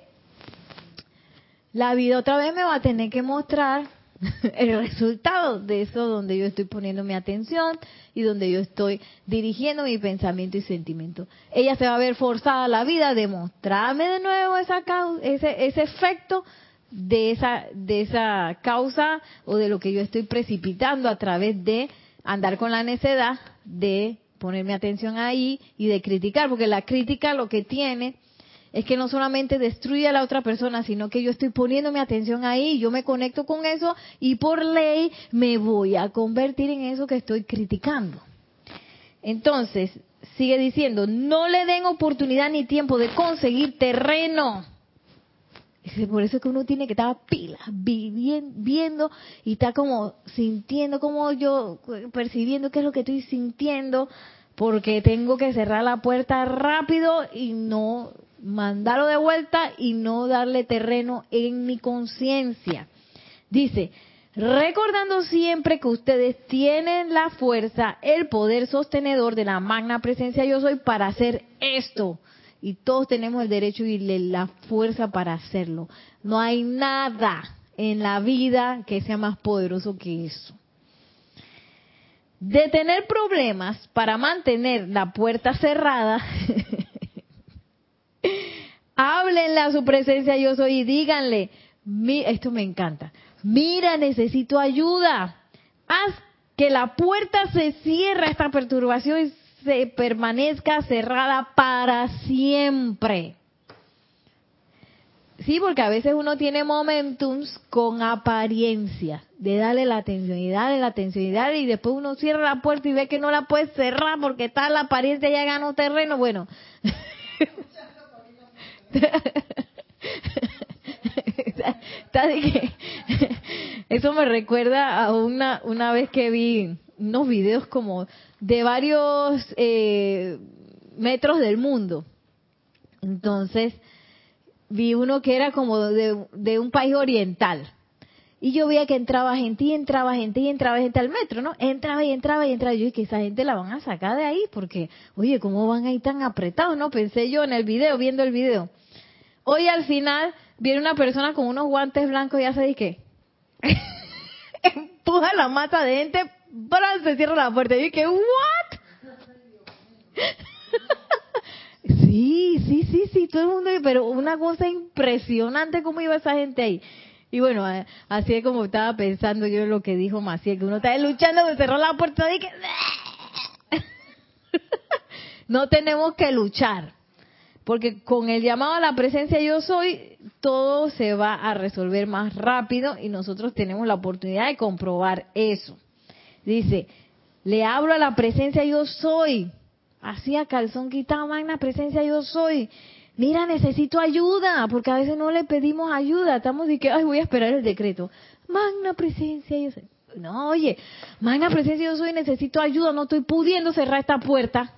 Speaker 1: la vida otra vez me va a tener que mostrar el resultado de eso donde yo estoy poniendo mi atención y donde yo estoy dirigiendo mi pensamiento y sentimiento. Ella se va a ver forzada a la vida de mostrarme de nuevo esa ese, ese efecto de esa, de esa causa o de lo que yo estoy precipitando a través de andar con la necedad de ponerme atención ahí y de criticar, porque la crítica lo que tiene es que no solamente destruye a la otra persona, sino que yo estoy poniendo mi atención ahí, yo me conecto con eso y por ley me voy a convertir en eso que estoy criticando. Entonces, sigue diciendo, no le den oportunidad ni tiempo de conseguir terreno. Por eso es que uno tiene que estar pila, viendo y está como sintiendo, como yo percibiendo qué es lo que estoy sintiendo, porque tengo que cerrar la puerta rápido y no mandarlo de vuelta y no darle terreno en mi conciencia. Dice, recordando siempre que ustedes tienen la fuerza, el poder sostenedor de la magna presencia yo soy para hacer esto. Y todos tenemos el derecho y la fuerza para hacerlo. No hay nada en la vida que sea más poderoso que eso. De tener problemas para mantener la puerta cerrada Háblenle a su presencia yo soy y díganle, esto me encanta, mira, necesito ayuda. Haz que la puerta se cierre a esta perturbación se permanezca cerrada para siempre. Sí, porque a veces uno tiene momentums con apariencia de darle la atención y darle la atención y darle y después uno cierra la puerta y ve que no la puede cerrar porque está la apariencia ya ganó terreno. Bueno, Eso me recuerda a una, una vez que vi unos videos como de varios eh, metros del mundo. Entonces, vi uno que era como de, un país oriental. Y yo veía que entraba gente y entraba gente y entraba gente al metro, ¿no? Entraba y entraba y entraba. Yo dije que esa gente la van a sacar de ahí porque, oye, ¿cómo van ahí tan apretados, no? Pensé yo en el video, viendo el video. Hoy al final viene una persona con unos guantes blancos y hace qué? Empuja la mata de gente, ¡bran! se cierra la puerta. Y dije, ¿what? sí, sí, sí, sí, todo el mundo, pero una cosa impresionante cómo iba esa gente ahí. Y bueno, así es como estaba pensando yo lo que dijo Maciel, que uno está luchando, me cerró la puerta y que... no tenemos que luchar. Porque con el llamado a la presencia yo soy, todo se va a resolver más rápido y nosotros tenemos la oportunidad de comprobar eso. Dice, le hablo a la presencia yo soy. Así a calzón quitado, magna presencia yo soy. Mira, necesito ayuda, porque a veces no le pedimos ayuda. Estamos de que, ay, voy a esperar el decreto. Magna presencia yo soy. No, oye, magna presencia yo soy, necesito ayuda, no estoy pudiendo cerrar esta puerta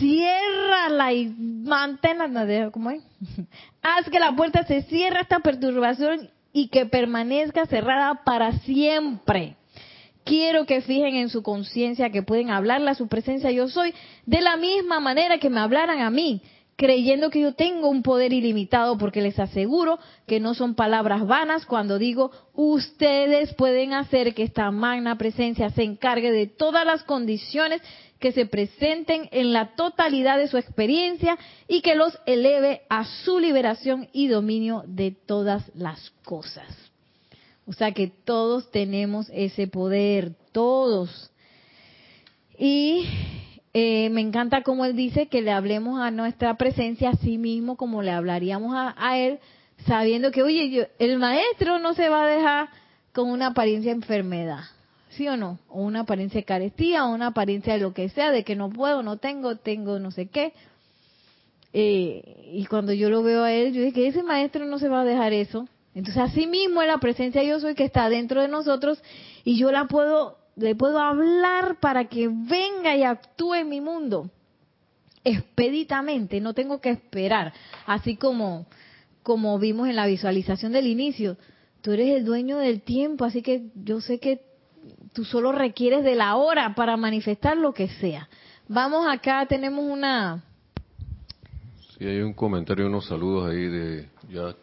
Speaker 1: ciérrala y manténla, ¿cómo es? Haz que la puerta se cierre esta perturbación y que permanezca cerrada para siempre. Quiero que fijen en su conciencia que pueden hablarle a su presencia yo soy de la misma manera que me hablaran a mí, creyendo que yo tengo un poder ilimitado, porque les aseguro que no son palabras vanas cuando digo, ustedes pueden hacer que esta magna presencia se encargue de todas las condiciones que se presenten en la totalidad de su experiencia y que los eleve a su liberación y dominio de todas las cosas. O sea que todos tenemos ese poder, todos. Y eh, me encanta como él dice que le hablemos a nuestra presencia a sí mismo como le hablaríamos a, él, sabiendo que, oye, el maestro no se va a dejar con una apariencia de enfermedad ¿sí o no? O una apariencia de carestía, o una apariencia de lo que sea, de que no puedo, no tengo, tengo no sé qué. Eh, y cuando yo lo veo a él, yo digo que ese maestro no se va a dejar eso. Entonces, así mismo es la presencia yo soy que está dentro de nosotros y yo la puedo, le puedo hablar para que venga y actúe en mi mundo expeditamente, no tengo que esperar, así como como vimos en la visualización del inicio. Tú eres el dueño del tiempo, así que yo sé que tú solo requieres de la hora para manifestar lo que sea. Vamos acá, tenemos una...
Speaker 2: Sí, hay un comentario, unos saludos ahí de ya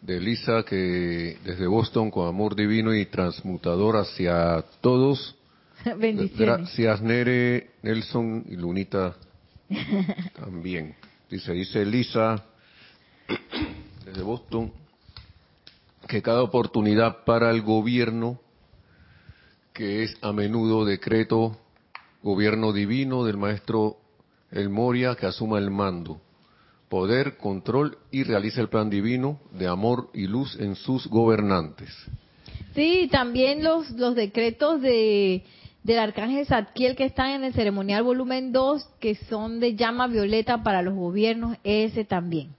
Speaker 2: de Lisa que desde Boston con amor divino y transmutador hacia todos.
Speaker 1: Bendiciones.
Speaker 2: Gracias Nere, Nelson y Lunita también. Dice, dice Lisa desde Boston que cada oportunidad para el gobierno que es a menudo decreto gobierno divino del maestro El Moria que asuma el mando, poder, control y realiza el plan divino de amor y luz en sus gobernantes.
Speaker 1: Sí, también los, los decretos de, del arcángel Zadkiel que están en el ceremonial volumen 2, que son de llama violeta para los gobiernos, ese también.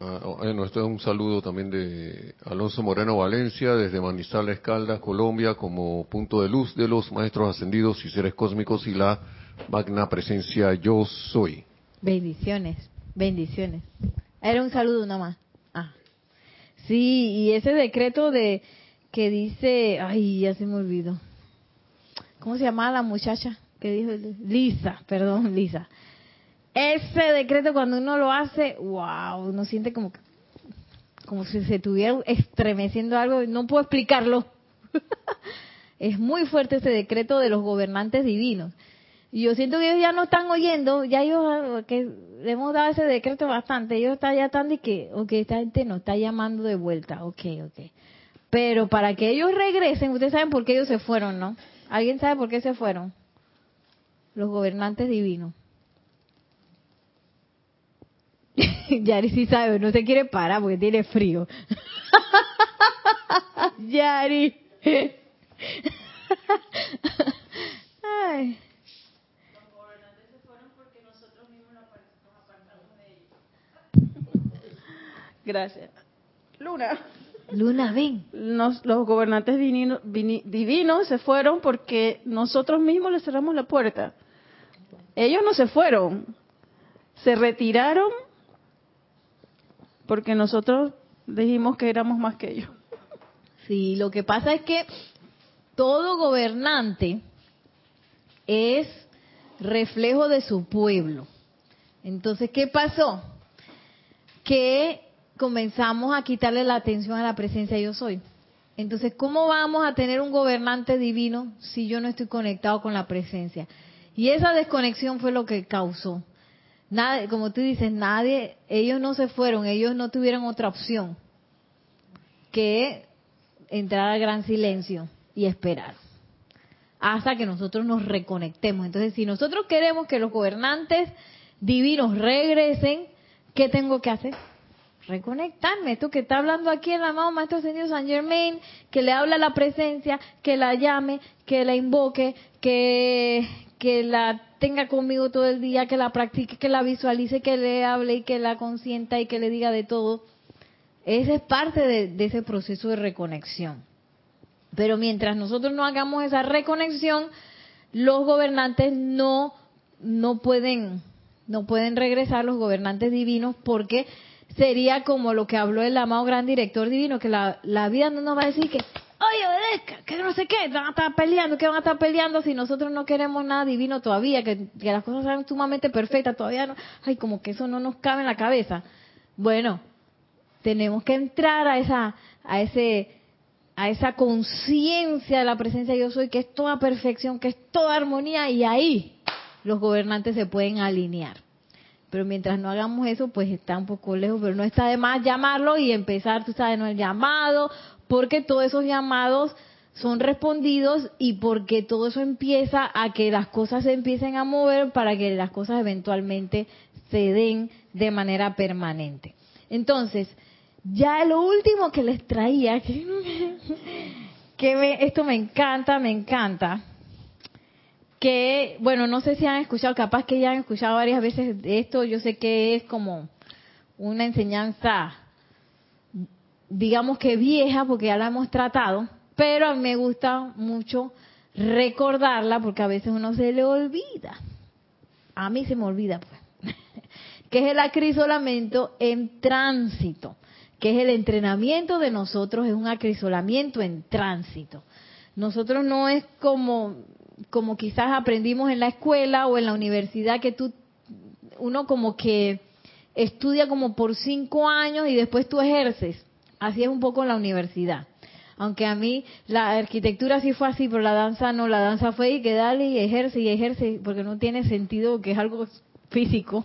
Speaker 2: Ah, bueno, esto es un saludo también de Alonso Moreno Valencia, desde Manizales, Caldas, Colombia, como punto de luz de los maestros ascendidos y seres cósmicos y la magna presencia yo soy.
Speaker 1: Bendiciones, bendiciones. Era un saludo nada más. Ah. Sí, y ese decreto de que dice, ay, ya se me olvidó. ¿Cómo se llamaba la muchacha? Que dijo Lisa, perdón, Lisa ese decreto cuando uno lo hace, wow, uno siente como como si se estuviera estremeciendo algo, no puedo explicarlo. es muy fuerte ese decreto de los gobernantes divinos. Y yo siento que ellos ya no están oyendo, ya ellos que le hemos dado ese decreto bastante, ellos están ya están de que, ok, esta gente nos está llamando de vuelta, ok, ok. Pero para que ellos regresen, ustedes saben por qué ellos se fueron, ¿no? ¿Alguien sabe por qué se fueron? Los gobernantes divinos. Yari sí sabe, no se quiere parar porque tiene frío. Yari. Ay.
Speaker 3: Gracias. Luna.
Speaker 1: Luna, ven.
Speaker 3: los gobernantes divinos se fueron porque nosotros mismos les cerramos la puerta. Ellos no se fueron, se retiraron porque nosotros dijimos que éramos más que ellos.
Speaker 1: Sí, lo que pasa es que todo gobernante es reflejo de su pueblo. Entonces, ¿qué pasó? Que comenzamos a quitarle la atención a la presencia yo soy. Entonces, ¿cómo vamos a tener un gobernante divino si yo no estoy conectado con la presencia? Y esa desconexión fue lo que causó Nadie, como tú dices, nadie, ellos no se fueron, ellos no tuvieron otra opción que entrar al gran silencio y esperar. hasta que nosotros nos reconectemos. Entonces, si nosotros queremos que los gobernantes divinos regresen, ¿qué tengo que hacer? Reconectarme. Esto que está hablando aquí el amado Maestro Ascendido San Germain, que le habla la presencia, que la llame, que la invoque, que, que la tenga conmigo todo el día, que la practique, que la visualice, que le hable y que la consienta y que le diga de todo. Ese es parte de, de ese proceso de reconexión. Pero mientras nosotros no hagamos esa reconexión, los gobernantes no, no pueden, no pueden regresar los gobernantes divinos porque sería como lo que habló el amado gran director divino, que la, la vida no nos va a decir que, oye, obedezca, que no sé qué, van a estar peleando, que van a estar peleando si nosotros no queremos nada divino todavía, que, que las cosas sean sumamente perfectas, todavía no, ay, como que eso no nos cabe en la cabeza. Bueno, tenemos que entrar a esa, a ese, a esa conciencia de la presencia de yo soy, que es toda perfección, que es toda armonía, y ahí los gobernantes se pueden alinear. Pero mientras no hagamos eso, pues está un poco lejos, pero no está de más llamarlo y empezar, tú sabes, no el llamado, porque todos esos llamados son respondidos y porque todo eso empieza a que las cosas se empiecen a mover para que las cosas eventualmente se den de manera permanente. Entonces, ya lo último que les traía, que, me, esto me encanta, me encanta, que, bueno, no sé si han escuchado, capaz que ya han escuchado varias veces de esto, yo sé que es como una enseñanza, digamos que vieja, porque ya la hemos tratado, pero a mí me gusta mucho recordarla porque a veces uno se le olvida. A mí se me olvida, pues. que es el acrisolamiento en tránsito que es el entrenamiento de nosotros, es un acrisolamiento en tránsito. Nosotros no es como, como quizás aprendimos en la escuela o en la universidad que tú, uno como que estudia como por cinco años y después tú ejerces. Así es un poco en la universidad. Aunque a mí la arquitectura sí fue así, pero la danza no, la danza fue y que dale y ejerce y ejerce, porque no tiene sentido que es algo físico.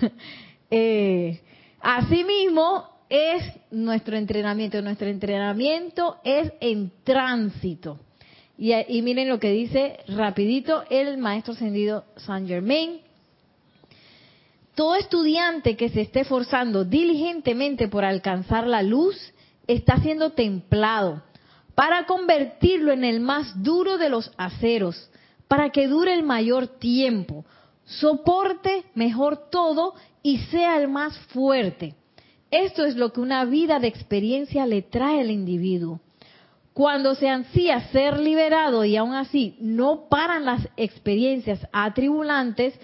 Speaker 1: eh, Asimismo, es nuestro entrenamiento. Nuestro entrenamiento es en tránsito. Y, miren lo que dice rapidito el maestro ascendido Saint Germain. Todo estudiante que se esté esforzando diligentemente por alcanzar la luz está siendo templado para convertirlo en el más duro de los aceros, para que dure el mayor tiempo, soporte mejor todo y sea el más fuerte. Esto es lo que una vida de experiencia le trae al individuo. Cuando se ansía ser liberado y aún así no paran las experiencias atribulantes,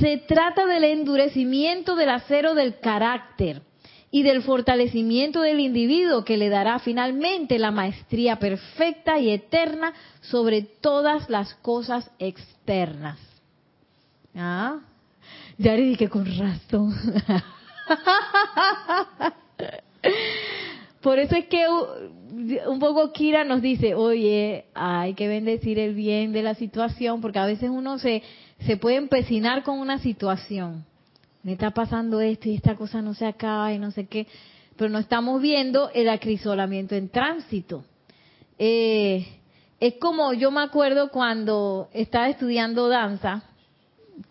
Speaker 1: se trata del endurecimiento del acero del carácter y del fortalecimiento del individuo que le dará finalmente la maestría perfecta y eterna sobre todas las cosas externas. ¿Ah? Ya le dije con razón. Por eso es que un poco Kira nos dice, oye, hay que bendecir el bien de la situación, porque a veces uno se, se puede empecinar con una situación. Me está pasando esto y esta cosa no se acaba y no sé qué, pero no estamos viendo el acrisolamiento en tránsito. Eh, es como yo me acuerdo cuando estaba estudiando danza,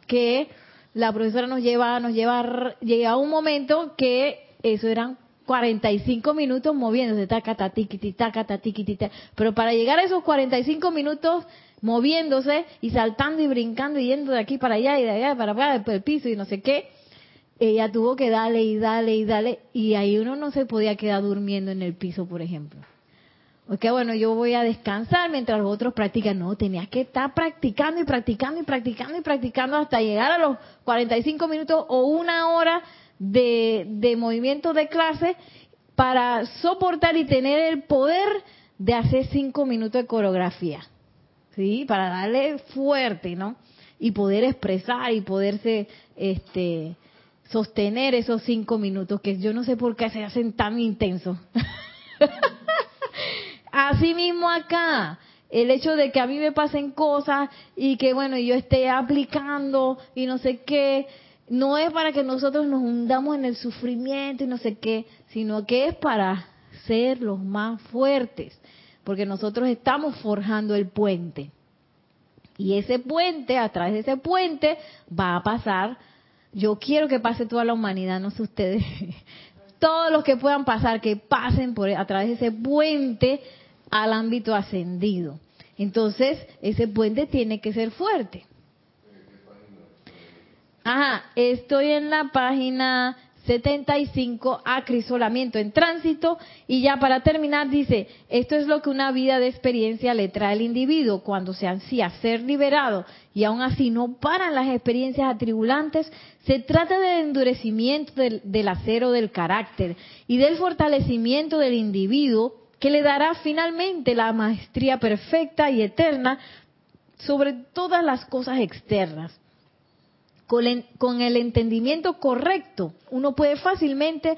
Speaker 1: que la profesora nos lleva, nos lleva, llega un momento que eso eran 45 minutos moviéndose, taca, tatiquiti, taca, tatiquiti, pero para llegar a esos 45 minutos moviéndose y saltando y brincando y yendo de aquí para allá y de allá para allá, el piso y no sé qué, ella tuvo que darle y darle y darle y ahí uno no se podía quedar durmiendo en el piso, por ejemplo. Ok, bueno, yo voy a descansar mientras los otros practican. No, tenías que estar practicando y practicando y practicando y practicando hasta llegar a los 45 minutos o una hora de, de movimiento de clase para soportar y tener el poder de hacer cinco minutos de coreografía. ¿Sí? Para darle fuerte, ¿no? Y poder expresar y poderse, este, sostener esos cinco minutos que yo no sé por qué se hacen tan intensos. Así mismo acá, el hecho de que a mí me pasen cosas y que bueno, yo esté aplicando y no sé qué, no es para que nosotros nos hundamos en el sufrimiento y no sé qué, sino que es para ser los más fuertes, porque nosotros estamos forjando el puente. Y ese puente, a través de ese puente, va a pasar, yo quiero que pase toda la humanidad, no sé ustedes, todos los que puedan pasar, que pasen por a través de ese puente al ámbito ascendido. Entonces, ese puente tiene que ser fuerte. Ajá, estoy en la página 75, acrisolamiento en tránsito. Y ya para terminar dice, esto es lo que una vida de experiencia le trae al individuo cuando se ansía ser liberado y aún así no paran las experiencias atribulantes. Se trata del endurecimiento del, del acero del carácter y del fortalecimiento del individuo que le dará finalmente la maestría perfecta y eterna sobre todas las cosas externas con el entendimiento correcto, uno puede fácilmente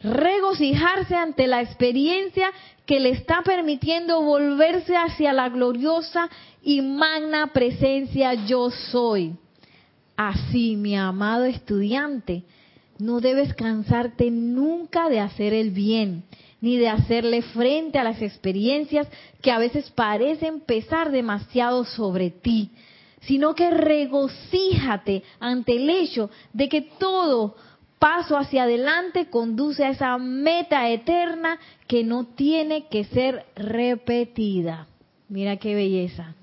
Speaker 1: regocijarse ante la experiencia que le está permitiendo volverse hacia la gloriosa y magna presencia yo soy. Así, mi amado estudiante, no debes cansarte nunca de hacer el bien, ni de hacerle frente a las experiencias que a veces parecen pesar demasiado sobre ti sino que regocíjate ante el hecho de que todo paso hacia adelante conduce a esa meta eterna que no tiene que ser repetida. Mira qué belleza.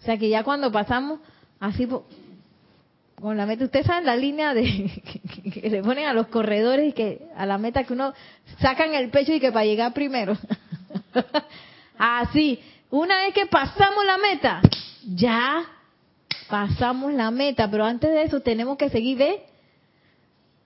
Speaker 1: O sea que ya cuando pasamos así con la meta, ustedes saben la línea de que le ponen a los corredores y que a la meta que uno sacan el pecho y que para llegar primero. Así, una vez que pasamos la meta, ya pasamos la meta, pero antes de eso tenemos que seguir.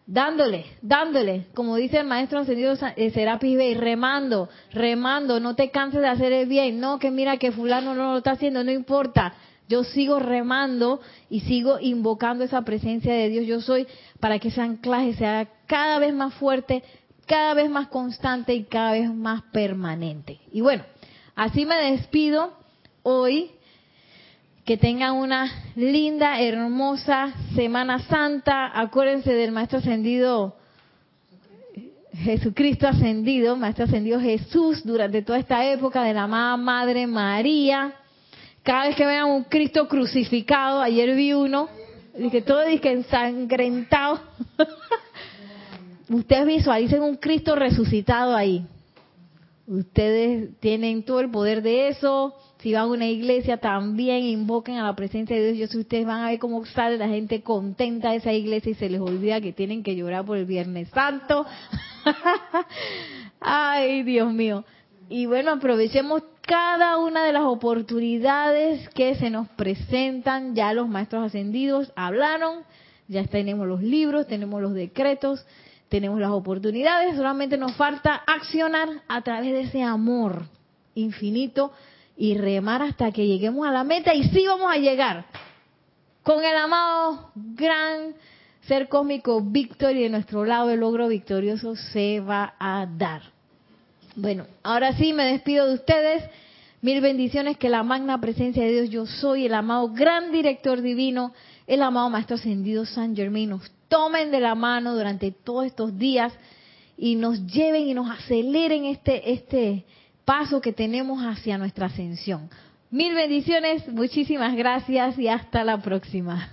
Speaker 1: Dándole, dándole, como dice el maestro ascendido eh, Serapis Bey, remando, remando, no te canses de hacer el bien, no, que mira que fulano no lo está haciendo, no importa, yo sigo remando y sigo invocando esa presencia de Dios. Yo soy para que ese anclaje sea cada vez más fuerte, cada vez más constante y cada vez más permanente. Y bueno, así me despido hoy que tengan una linda, hermosa Semana Santa. Acuérdense del Maestro Ascendido Jesucristo ascendido, Maestro Ascendido Jesús durante toda esta época de la amada Madre María. Cada vez que vean un Cristo crucificado, ayer vi uno, que todo que ensangrentado. Ustedes visualicen un Cristo resucitado ahí. Ustedes tienen todo el poder de eso si van a una iglesia, también invoquen a la presencia de Dios. Yo sé ustedes van a ver cómo sale la gente contenta de esa iglesia y se les olvida que tienen que llorar por el Viernes Santo. Ay, Dios mío. Y bueno, aprovechemos cada una de las oportunidades que se nos presentan. Ya los maestros ascendidos hablaron, ya tenemos los libros, tenemos los decretos, tenemos las oportunidades. Solamente nos falta accionar a través de ese amor infinito y remar hasta que lleguemos a la meta y sí vamos a llegar con el amado gran ser cósmico Víctor y de nuestro lado el logro victorioso se va a dar. Bueno, ahora sí me despido de ustedes. Mil bendiciones que la magna presencia de Dios yo soy, el amado gran director divino, el amado maestro ascendido San Germain tomen de la mano durante todos estos días y nos lleven y nos aceleren este este paso que tenemos hacia nuestra ascensión. Mil bendiciones, muchísimas gracias y hasta la próxima.